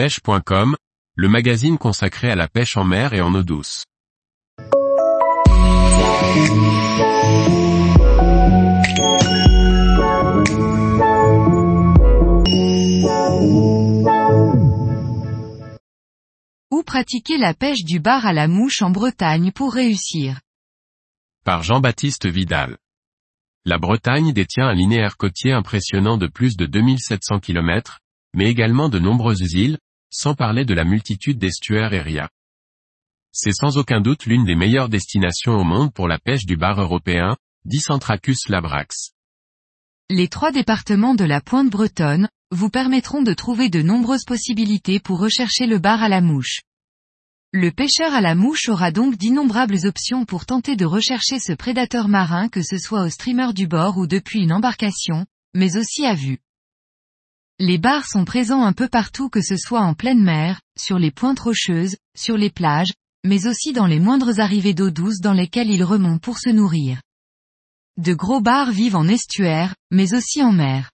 pêche.com, le magazine consacré à la pêche en mer et en eau douce. Où pratiquer la pêche du bar à la mouche en Bretagne pour réussir? Par Jean-Baptiste Vidal. La Bretagne détient un linéaire côtier impressionnant de plus de 2700 km, mais également de nombreuses îles, sans parler de la multitude d'estuaires et ria. C'est sans aucun doute l'une des meilleures destinations au monde pour la pêche du bar européen, Dicentracus labrax. Les trois départements de la pointe bretonne, vous permettront de trouver de nombreuses possibilités pour rechercher le bar à la mouche. Le pêcheur à la mouche aura donc d'innombrables options pour tenter de rechercher ce prédateur marin que ce soit au streamer du bord ou depuis une embarcation, mais aussi à vue. Les bars sont présents un peu partout que ce soit en pleine mer, sur les pointes rocheuses, sur les plages, mais aussi dans les moindres arrivées d'eau douce dans lesquelles ils remontent pour se nourrir. De gros bars vivent en estuaire, mais aussi en mer.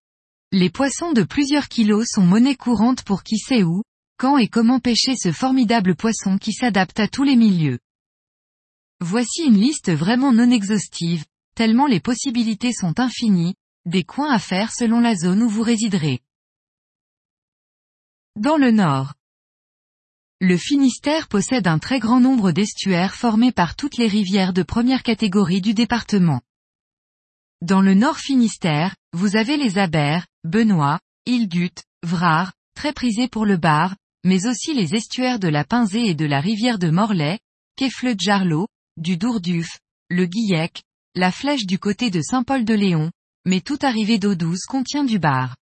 Les poissons de plusieurs kilos sont monnaie courante pour qui sait où, quand et comment pêcher ce formidable poisson qui s'adapte à tous les milieux. Voici une liste vraiment non exhaustive, tellement les possibilités sont infinies, des coins à faire selon la zone où vous résiderez. Dans le nord. Le Finistère possède un très grand nombre d'estuaires formés par toutes les rivières de première catégorie du département. Dans le nord Finistère, vous avez les Abers, Benoît, Île-Dut, Vrard, très prisés pour le bar, mais aussi les estuaires de la Pinzée et de la rivière de Morlaix, Kefle Jarlot, du Dourduf, le Guillec, la Flèche du côté de Saint-Paul-de-Léon, mais toute arrivée d'eau douce contient du bar.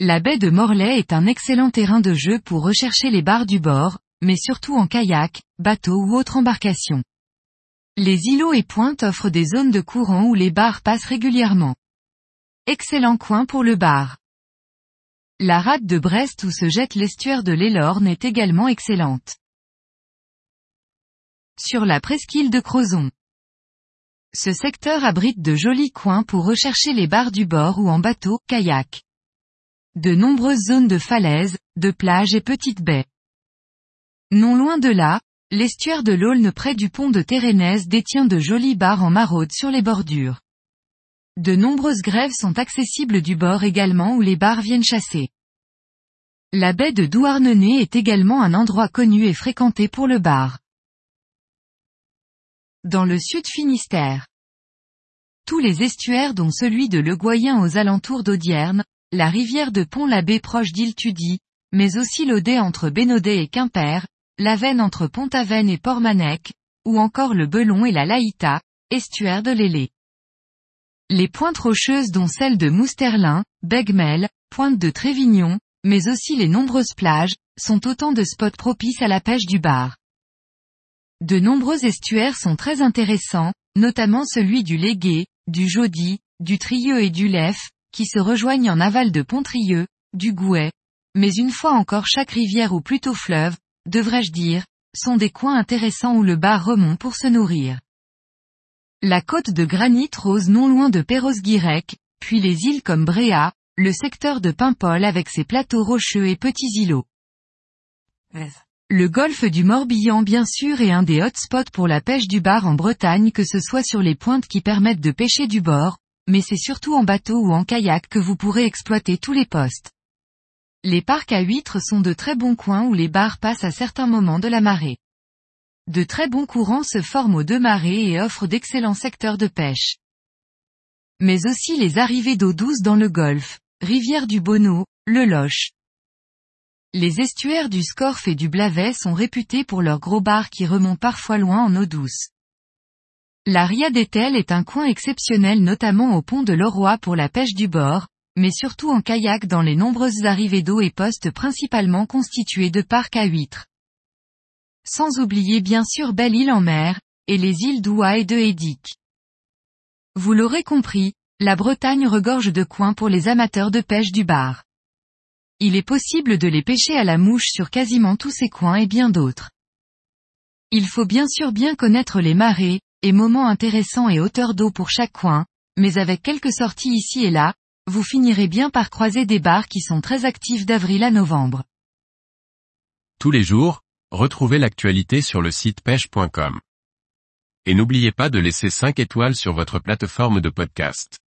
La baie de Morlaix est un excellent terrain de jeu pour rechercher les bars du bord, mais surtout en kayak, bateau ou autre embarcation. Les îlots et pointes offrent des zones de courant où les bars passent régulièrement. Excellent coin pour le bar. La rade de Brest où se jette l'estuaire de l'Elorne est également excellente. Sur la presqu'île de Crozon. Ce secteur abrite de jolis coins pour rechercher les bars du bord ou en bateau, kayak. De nombreuses zones de falaises, de plages et petites baies. Non loin de là, l'estuaire de l'Aulne près du pont de Térénèse détient de jolis bars en maraude sur les bordures. De nombreuses grèves sont accessibles du bord également où les bars viennent chasser. La baie de Douarnenez est également un endroit connu et fréquenté pour le bar. Dans le sud Finistère. Tous les estuaires dont celui de Le Goyen aux alentours d'Audierne, la rivière de Pont-l'Abbé proche d'Île-Tudy, mais aussi l'Audet entre Bénodet et Quimper, la Veine entre Pont-Aven et Portmanec, ou encore le Belon et la Laïta, estuaire de l'Ailé. Les pointes rocheuses dont celle de Mousterlin, Begmel, Pointe de Trévignon, mais aussi les nombreuses plages, sont autant de spots propices à la pêche du bar. De nombreux estuaires sont très intéressants, notamment celui du Légué, du Jaudy, du Trieux et du Lef, qui se rejoignent en aval de Pontrieux, du Gouet. Mais une fois encore chaque rivière ou plutôt fleuve, devrais-je dire, sont des coins intéressants où le bar remonte pour se nourrir. La côte de granit rose non loin de Perros-Guirec, puis les îles comme Bréa, le secteur de Paimpol avec ses plateaux rocheux et petits îlots. Le golfe du Morbihan bien sûr est un des hotspots pour la pêche du bar en Bretagne que ce soit sur les pointes qui permettent de pêcher du bord, mais c'est surtout en bateau ou en kayak que vous pourrez exploiter tous les postes. Les parcs à huîtres sont de très bons coins où les bars passent à certains moments de la marée. De très bons courants se forment aux deux marées et offrent d'excellents secteurs de pêche. Mais aussi les arrivées d'eau douce dans le golfe, rivière du Bonneau, le Loche. Les estuaires du Scorff et du Blavet sont réputés pour leurs gros bars qui remontent parfois loin en eau douce. La Ria d'Etel est un coin exceptionnel notamment au pont de Leroy pour la pêche du bord, mais surtout en kayak dans les nombreuses arrivées d'eau et postes principalement constitués de parcs à huîtres. Sans oublier bien sûr Belle-Île en mer, et les îles d'Oua et de Hédic. Vous l'aurez compris, la Bretagne regorge de coins pour les amateurs de pêche du bar. Il est possible de les pêcher à la mouche sur quasiment tous ces coins et bien d'autres. Il faut bien sûr bien connaître les marées, et moments intéressants et hauteurs d'eau pour chaque coin, mais avec quelques sorties ici et là, vous finirez bien par croiser des bars qui sont très actifs d'avril à novembre. Tous les jours, retrouvez l'actualité sur le site pêche.com. Et n'oubliez pas de laisser 5 étoiles sur votre plateforme de podcast.